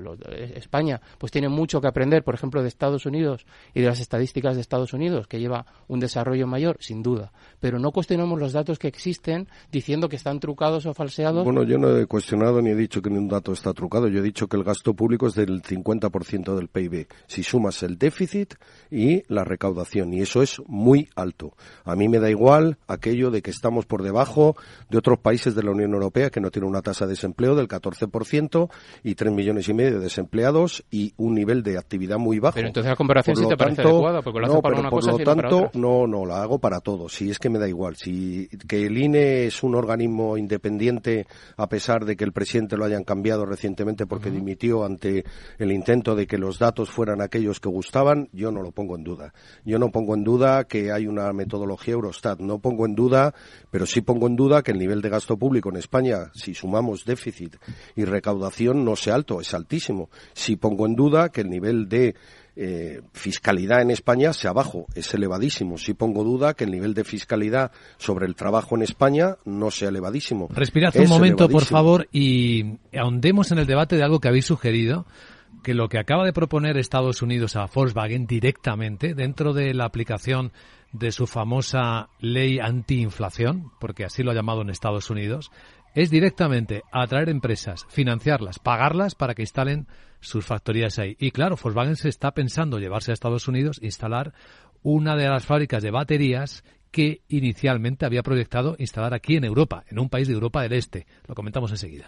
España, pues tienen mucho que aprender, por ejemplo, de Estados Unidos y de las estadísticas de Estados Unidos, que lleva un desarrollo mayor, sin duda. Pero no cuestionamos los datos que existen diciendo que están trucados o falseados. Bueno, yo no he cuestionado ni he dicho que ningún dato está trucado. Yo he dicho que el gasto público es de el 50% del PIB, si sumas el déficit y la recaudación, y eso es muy alto. A mí me da igual aquello de que estamos por debajo de otros países de la Unión Europea que no tienen una tasa de desempleo del 14% y 3 millones y medio de desempleados y un nivel de actividad muy bajo. Pero entonces la comparación sí te parece adecuada, porque lo no, para una por cosa lo tanto, no, no, la hago para todo. Si es que me da igual. Si que el INE es un organismo independiente a pesar de que el presidente lo hayan cambiado recientemente porque dimitió ante el intento de que los datos fueran aquellos que gustaban, yo no lo pongo en duda. Yo no pongo en duda que hay una metodología Eurostat, no pongo en duda, pero sí pongo en duda que el nivel de gasto público en España, si sumamos déficit y recaudación, no sea alto, es altísimo. Sí pongo en duda que el nivel de eh, fiscalidad en España sea bajo, es elevadísimo. Sí pongo duda que el nivel de fiscalidad sobre el trabajo en España no sea elevadísimo. Respirad un momento, por favor, y ahondemos en el debate de algo que habéis sugerido, que lo que acaba de proponer Estados Unidos a Volkswagen directamente dentro de la aplicación de su famosa ley antiinflación, porque así lo ha llamado en Estados Unidos, es directamente atraer empresas, financiarlas, pagarlas para que instalen sus factorías ahí. Y claro, Volkswagen se está pensando llevarse a Estados Unidos, instalar una de las fábricas de baterías que inicialmente había proyectado instalar aquí en Europa, en un país de Europa del Este. Lo comentamos enseguida.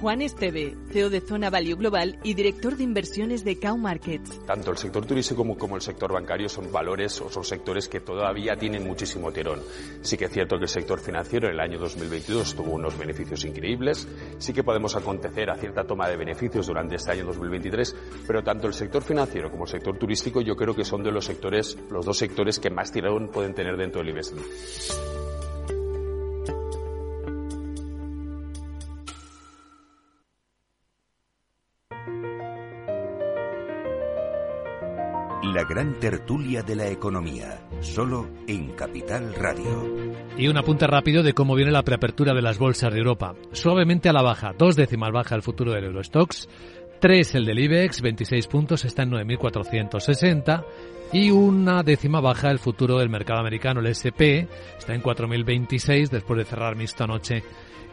Juan Esteve, CEO de Zona Value Global y director de inversiones de Cow Markets. Tanto el sector turístico como, el sector bancario son valores o son sectores que todavía tienen muchísimo tirón. Sí que es cierto que el sector financiero en el año 2022 tuvo unos beneficios increíbles, sí que podemos acontecer a cierta toma de beneficios durante este año 2023, pero tanto el sector financiero como el sector turístico yo creo que son de los sectores, los dos sectores que más tirón pueden tener dentro del IBEX. La gran tertulia de la economía, solo en Capital Radio. Y un apunte rápido de cómo viene la preapertura de las bolsas de Europa. Suavemente a la baja, dos décimas baja el futuro del Eurostox, tres el del IBEX, 26 puntos, está en 9.460. y una décima baja el futuro del mercado americano, el SP, está en 4.026 después de cerrar mixto anoche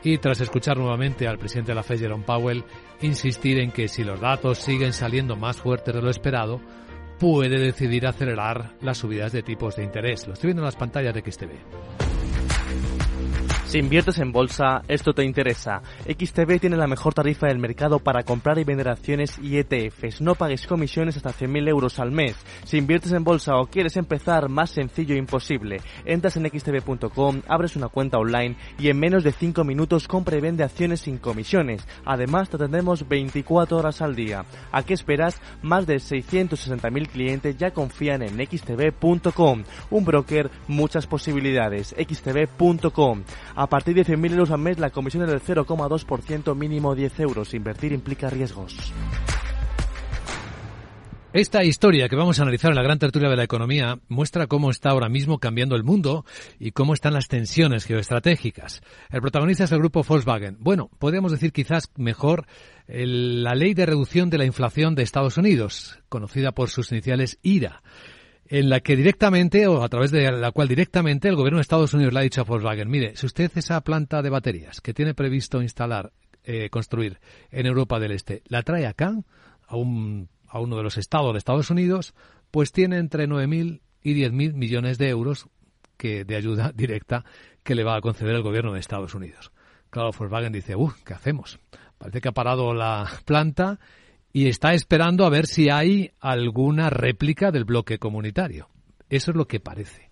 y tras escuchar nuevamente al presidente de la Fed, Jerome Powell, insistir en que si los datos siguen saliendo más fuertes de lo esperado, puede decidir acelerar las subidas de tipos de interés. Lo estoy viendo en las pantallas de XTV. Si inviertes en bolsa, esto te interesa. XTB tiene la mejor tarifa del mercado para comprar y vender acciones y ETFs. No pagues comisiones hasta 100.000 euros al mes. Si inviertes en bolsa o quieres empezar, más sencillo e imposible. Entras en xtb.com, abres una cuenta online y en menos de 5 minutos compra y vende acciones sin comisiones. Además, te atendemos 24 horas al día. ¿A qué esperas? Más de 660.000 clientes ya confían en xtb.com. Un broker, muchas posibilidades. xtb.com. A partir de 100.000 euros al mes, la comisión es del 0,2% mínimo 10 euros. Invertir implica riesgos. Esta historia que vamos a analizar en la gran tertulia de la economía muestra cómo está ahora mismo cambiando el mundo y cómo están las tensiones geoestratégicas. El protagonista es el grupo Volkswagen. Bueno, podríamos decir quizás mejor la ley de reducción de la inflación de Estados Unidos, conocida por sus iniciales IRA en la que directamente, o a través de la cual directamente el gobierno de Estados Unidos le ha dicho a Volkswagen, mire, si usted esa planta de baterías que tiene previsto instalar, eh, construir en Europa del Este, la trae acá, a, un, a uno de los estados de Estados Unidos, pues tiene entre 9.000 y 10.000 millones de euros que, de ayuda directa que le va a conceder el gobierno de Estados Unidos. Claro, Volkswagen dice, uff, ¿qué hacemos? Parece que ha parado la planta y está esperando a ver si hay alguna réplica del bloque comunitario. Eso es lo que parece.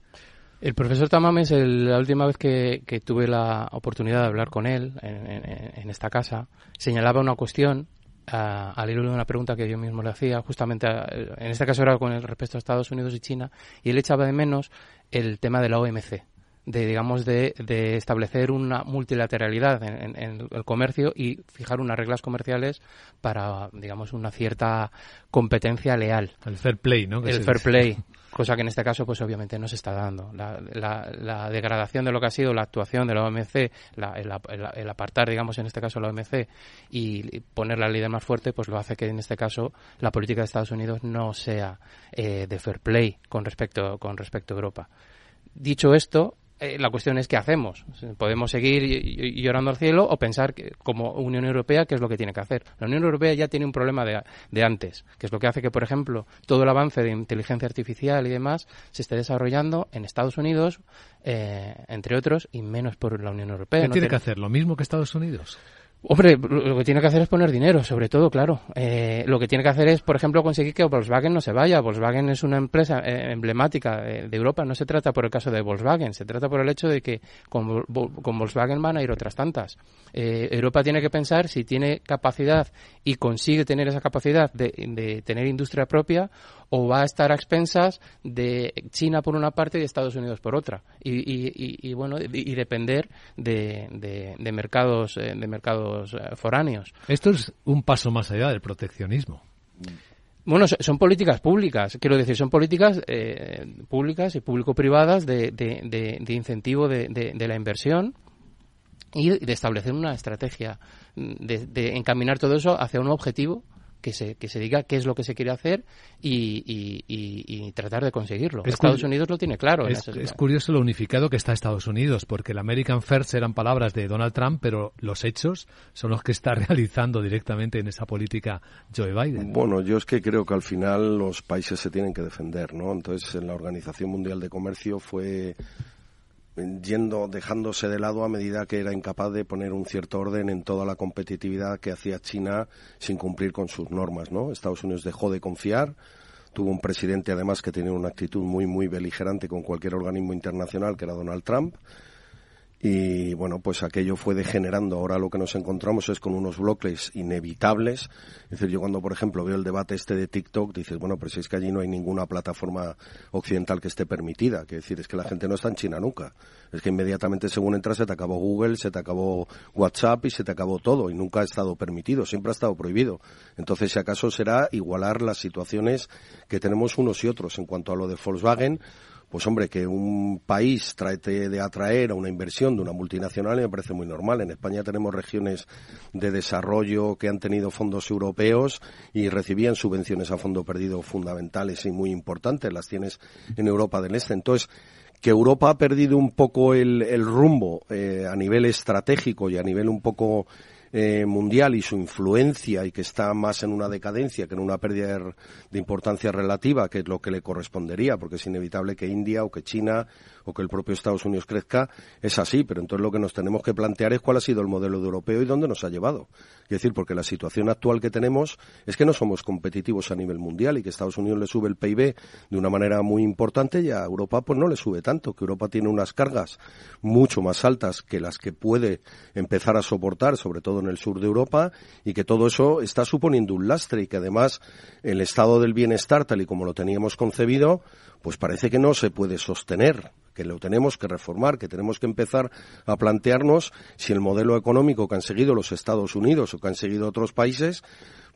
El profesor Tamames, la última vez que, tuve la oportunidad de hablar con él en, esta casa, señalaba una cuestión al hilo de una pregunta que yo mismo le hacía, justamente en este caso era con el respecto a Estados Unidos y China, y él echaba de menos el tema de la OMC de digamos de, de, establecer una multilateralidad en, el comercio y fijar unas reglas comerciales para digamos una cierta competencia leal. El fair play no el fair play cosa que en este caso pues obviamente no se está dando. La, la, degradación de lo que ha sido la actuación de la OMC el, apartar digamos en este caso la OMC y poner la ley más fuerte pues lo hace que en este caso la política de Estados Unidos no sea eh, de fair play con respecto con respecto a Europa. Dicho esto eh, la cuestión es qué hacemos. Podemos seguir llorando al cielo o pensar que, como Unión Europea qué es lo que tiene que hacer. La Unión Europea ya tiene un problema de, de, antes, que es lo que hace que, por ejemplo, todo el avance de inteligencia artificial y demás se esté desarrollando en Estados Unidos, eh, entre otros, y menos por la Unión Europea. ¿Qué tiene que hacer? ¿Lo mismo que Estados Unidos? Hombre, lo que tiene que hacer es poner dinero, sobre todo, claro. Eh, lo que tiene que hacer es, por ejemplo, conseguir que Volkswagen no se vaya. Volkswagen es una empresa eh, emblemática de, Europa. No se trata por el caso de Volkswagen, se trata por el hecho de que con, Volkswagen van a ir otras tantas. Eh, Europa tiene que pensar si tiene capacidad y consigue tener esa capacidad de, de tener industria propia o va a estar a expensas de China por una parte y Estados Unidos por otra. Y, bueno y, depender de, de, mercados de mercados eh, foráneos. Esto es un paso más allá del proteccionismo. Bueno, son políticas públicas, quiero decir, son políticas eh, públicas y público-privadas de, de, de, incentivo de, de, la inversión y de establecer una estrategia, de, encaminar todo eso hacia un objetivo que se, que se diga qué es lo que se quiere hacer y, tratar de conseguirlo. Estados Unidos lo tiene claro. Es, curioso lo unificado que está Estados Unidos, porque el American First eran palabras de Donald Trump, pero los hechos son los que está realizando directamente en esa política Joe Biden. Bueno, yo es que creo que al final los países se tienen que defender, ¿no? Entonces, en la Organización Mundial de Comercio fue yendo, dejándose de lado a medida que era incapaz de poner un cierto orden en toda la competitividad que hacía China sin cumplir con sus normas, ¿no? Estados Unidos dejó de confiar, tuvo un presidente además que tenía una actitud muy, muy beligerante con cualquier organismo internacional, que era Donald Trump, y bueno, pues aquello fue degenerando. Ahora lo que nos encontramos es con unos bloques inevitables. Es decir, yo cuando, por ejemplo, veo el debate este de TikTok, dices, bueno, pero si es que allí no hay ninguna plataforma occidental que esté permitida. Que decir, es que la gente no está en China nunca. Es que inmediatamente según entras se te acabó Google, se te acabó WhatsApp y se te acabó todo. Y nunca ha estado permitido, siempre ha estado prohibido. Entonces, si acaso será igualar las situaciones que tenemos unos y otros. En cuanto a lo de Volkswagen, pues hombre, que un país trate de atraer a una inversión de una multinacional me parece muy normal. En España tenemos regiones de desarrollo que han tenido fondos europeos y recibían subvenciones a fondo perdido fundamentales y muy importantes. Las tienes en Europa del Este. Entonces, que Europa ha perdido un poco el, rumbo eh, a nivel estratégico y a nivel un poco eh, mundial y su influencia y que está más en una decadencia que en una pérdida de importancia relativa, que es lo que le correspondería, porque es inevitable que India o que China o que el propio Estados Unidos crezca, es así, pero entonces lo que nos tenemos que plantear es cuál ha sido el modelo de europeo y dónde nos ha llevado. Es decir, porque la situación actual que tenemos es que no somos competitivos a nivel mundial y que Estados Unidos le sube el PIB de una manera muy importante y a Europa pues no le sube tanto, que Europa tiene unas cargas mucho más altas que las que puede empezar a soportar, sobre todo en el sur de Europa, y que todo eso está suponiendo un lastre y que además el estado del bienestar, tal y como lo teníamos concebido, pues parece que no se puede sostener que lo tenemos que reformar, que tenemos que empezar a plantearnos si el modelo económico que han seguido los Estados Unidos o que han seguido otros países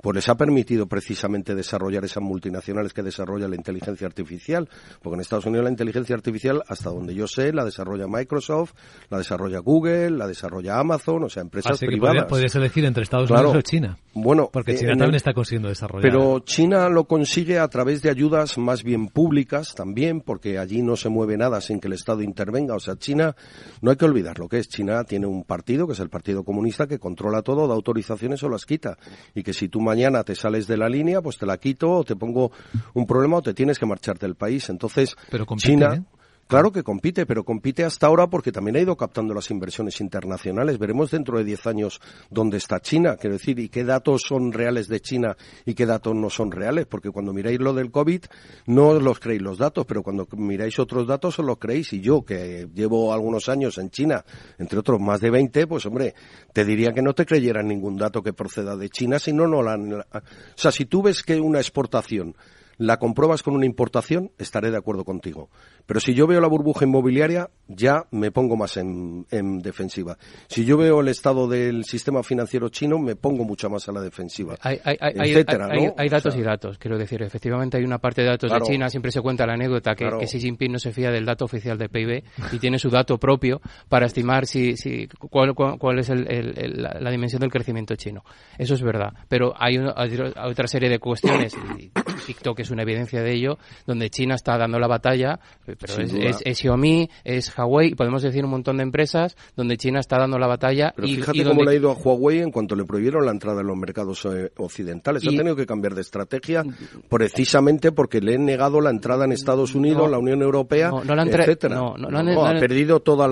pues les ha permitido precisamente desarrollar esas multinacionales que desarrolla la inteligencia artificial, porque en Estados Unidos la inteligencia artificial, hasta donde yo sé, la desarrolla Microsoft, la desarrolla Google, la desarrolla Amazon, o sea, empresas Así privadas. Que podrías elegir entre Estados Unidos o China. Bueno, porque China también está consiguiendo desarrollar. Pero China lo consigue a través de ayudas más bien públicas también, porque allí no se mueve nada sin que el Estado intervenga. O sea, China, no hay que olvidar lo que es. China tiene un partido, que es el Partido Comunista, que controla todo, da autorizaciones o las quita. Y que si tú mañana te sales de la línea, pues te la quito o te pongo un problema o te tienes que marcharte del país. Entonces, China, ¿eh? Claro que compite, pero compite hasta ahora porque también ha ido captando las inversiones internacionales. Veremos dentro de 10 años dónde está China, quiero decir, y qué datos son reales de China y qué datos no son reales, porque cuando miráis lo del COVID no los creéis los datos, pero cuando miráis otros datos os los creéis. Y yo, que llevo algunos años en China, entre otros más de 20, pues hombre, te diría que no te creyeran ningún dato que proceda de China, si no, no la... O sea, si tú ves que una exportación la compruebas con una importación, estaré de acuerdo contigo. Pero si yo veo la burbuja inmobiliaria, ya me pongo más en, defensiva. Si yo veo el estado del sistema financiero chino, me pongo mucho más a la defensiva. Hay, hay, datos y datos, quiero decir. Efectivamente, hay una parte de datos de China, siempre se cuenta la anécdota que, Xi Jinping no se fía del dato oficial de PIB y tiene su dato propio para estimar si, si cuál, cuál, es la, dimensión del crecimiento chino. Eso es verdad. Pero hay, otra serie de cuestiones, y TikTok es una evidencia de ello, donde China está dando la batalla, pero es, es, Xiaomi, es Huawei, podemos decir un montón de empresas donde China está dando la batalla. Pero fíjate cómo le ha ido a Huawei en cuanto le prohibieron la entrada en los mercados eh, occidentales. ha tenido que cambiar de estrategia precisamente porque le han negado la entrada en Estados Unidos, la Unión Europea, no, etcétera. No, ha perdido todo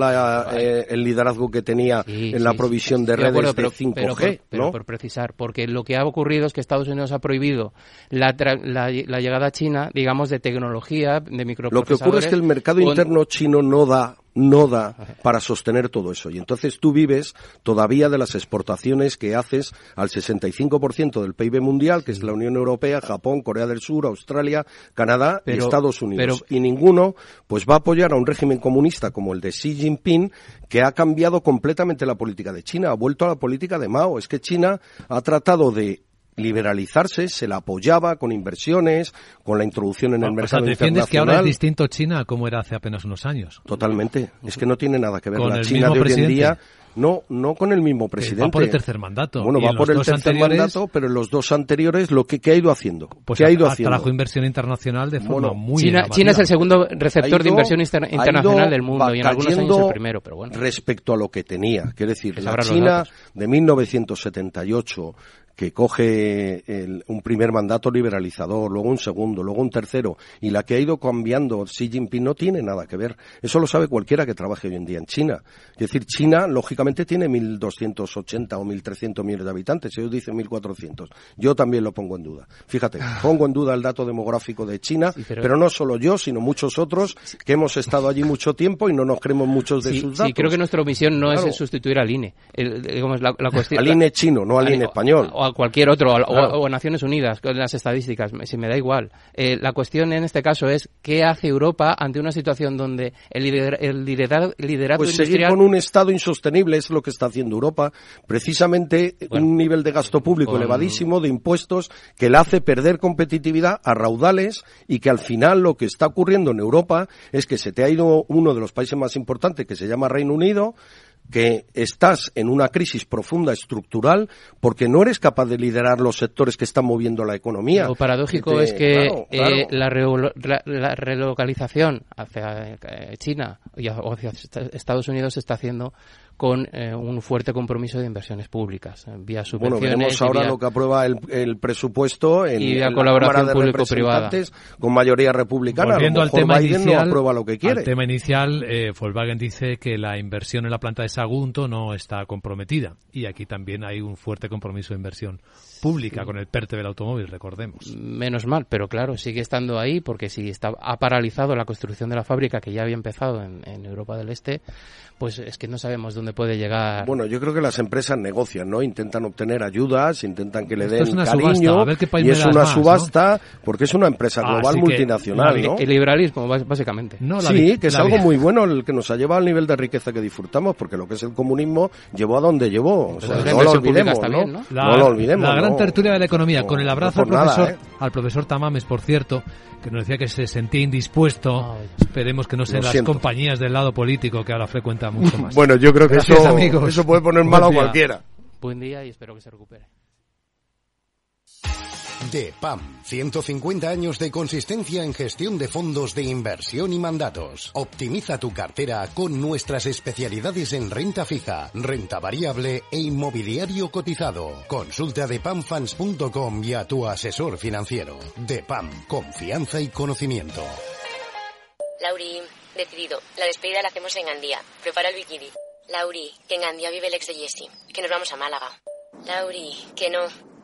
eh, el liderazgo que tenía en la provisión de redes de 5G. Pero, por, precisar, porque lo que ha ocurrido es que Estados Unidos ha prohibido la, la, la llegada a China, digamos, de tecnología, de microprocesadores. Lo que ocurre es que el mercado interno chino no da no da para sostener todo eso. Y entonces tú vives todavía de las exportaciones que haces al 65% del PIB mundial, que es la Unión Europea, Japón, Corea del Sur, Australia, Canadá y Estados Unidos. y ninguno pues va a apoyar a un régimen comunista como el de Xi Jinping, que ha cambiado completamente la política de China, ha vuelto a la política de Mao. Es que China ha tratado de liberalizarse, se la apoyaba con inversiones, con la introducción en el mercado o sea, defiendes que ahora es distinto China a como era hace apenas unos años. Totalmente. Es que no tiene nada que ver. La China de hoy en día no, no con el mismo presidente. Va por el tercer mandato. Bueno, va por el tercer mandato, pero en los dos anteriores, lo que, ha ido haciendo? Pues ¿Qué ha ido haciendo? trajo inversión internacional de forma muy China, China es el segundo receptor de inversión internacional del mundo y en algunos años el primero, pero bueno. Respecto a lo que tenía. Quiere decir, la China de 1978 que coge un primer mandato liberalizador, luego un segundo, luego un tercero, y la que ha ido cambiando Xi Jinping no tiene nada que ver. Eso lo sabe cualquiera que trabaje hoy en día en China. Es decir, China, lógicamente, tiene 1.280 o 1.300 millones de habitantes, ellos dicen 1.400. Yo también lo pongo en duda. Fíjate, pongo en duda el dato demográfico de China, pero... no solo yo, sino muchos otros que hemos estado allí mucho tiempo y no nos creemos muchos de sus datos. Sí, creo que nuestra misión no es sustituir al INE. la, cuestión, al INE chino, no al INE español a cualquier otro, o, a Naciones Unidas, con las estadísticas, si me da igual. Eh, la cuestión en este caso es qué hace Europa ante una situación donde el, lider, el liderazgo pues seguir con un Estado insostenible es lo que está haciendo Europa. Precisamente un nivel de gasto público elevadísimo, de impuestos, que le hace perder competitividad a raudales y que al final lo que está ocurriendo en Europa es que se te ha ido uno de los países más importantes, que se llama Reino Unido, que estás en una crisis profunda estructural porque no eres capaz de liderar los sectores que están moviendo la economía. Lo paradójico es que eh, la, relocalización hacia eh, China y hacia Estados Unidos se está haciendo con eh, un fuerte compromiso de inversiones públicas, vía subvenciones. Bueno, veremos ahora lo que aprueba el, presupuesto en, y la colaboración público-privada. Con mayoría republicana. Volviendo al tema inicial, no aprueba lo que quiere. Al tema inicial, eh, Volkswagen dice que la inversión en la planta de Sagunto no está comprometida. Y aquí también hay un fuerte compromiso de inversión pública con el PERTE del automóvil, recordemos. Menos mal, pero claro, sigue estando ahí porque si está, ha paralizado la construcción de la fábrica que ya había empezado en, en Europa del Este, pues es que no sabemos dónde puede llegar. Bueno, yo creo que las empresas negocian, ¿no? Intentan obtener ayudas, intentan que le den cariño y es una subasta porque es una empresa global multinacional, ¿no? El liberalismo, básicamente. sí, que es algo muy bueno el que nos ha llevado al nivel de riqueza que disfrutamos, porque lo que es el comunismo llevó a donde llevó. O sea, no, lo olvidemos, ¿no? La, lo olvidemos, La gran tertulia de la economía, con el abrazo al profesor, ¿eh? al profesor Tamames, por cierto, que nos decía que se sentía indispuesto. Esperemos que no sean las compañías del lado político que ahora frecuenta mucho más. bueno, yo creo que eso, eso puede poner malo a cualquiera. Buen día y espero que se recupere. DEPAM, 150 años de consistencia en gestión de fondos de inversión y mandatos. Optimiza tu cartera con nuestras especialidades en renta fija, renta variable e inmobiliario cotizado. Consulta depamfans.com y a tu asesor financiero. DEPAM, confianza y conocimiento. Lauri, decidido. La despedida la hacemos en Gandía. Prepara el bikini. Lauri, que en Gandía vive el ex de Jesse. Que nos vamos a Málaga. Lauri, que no,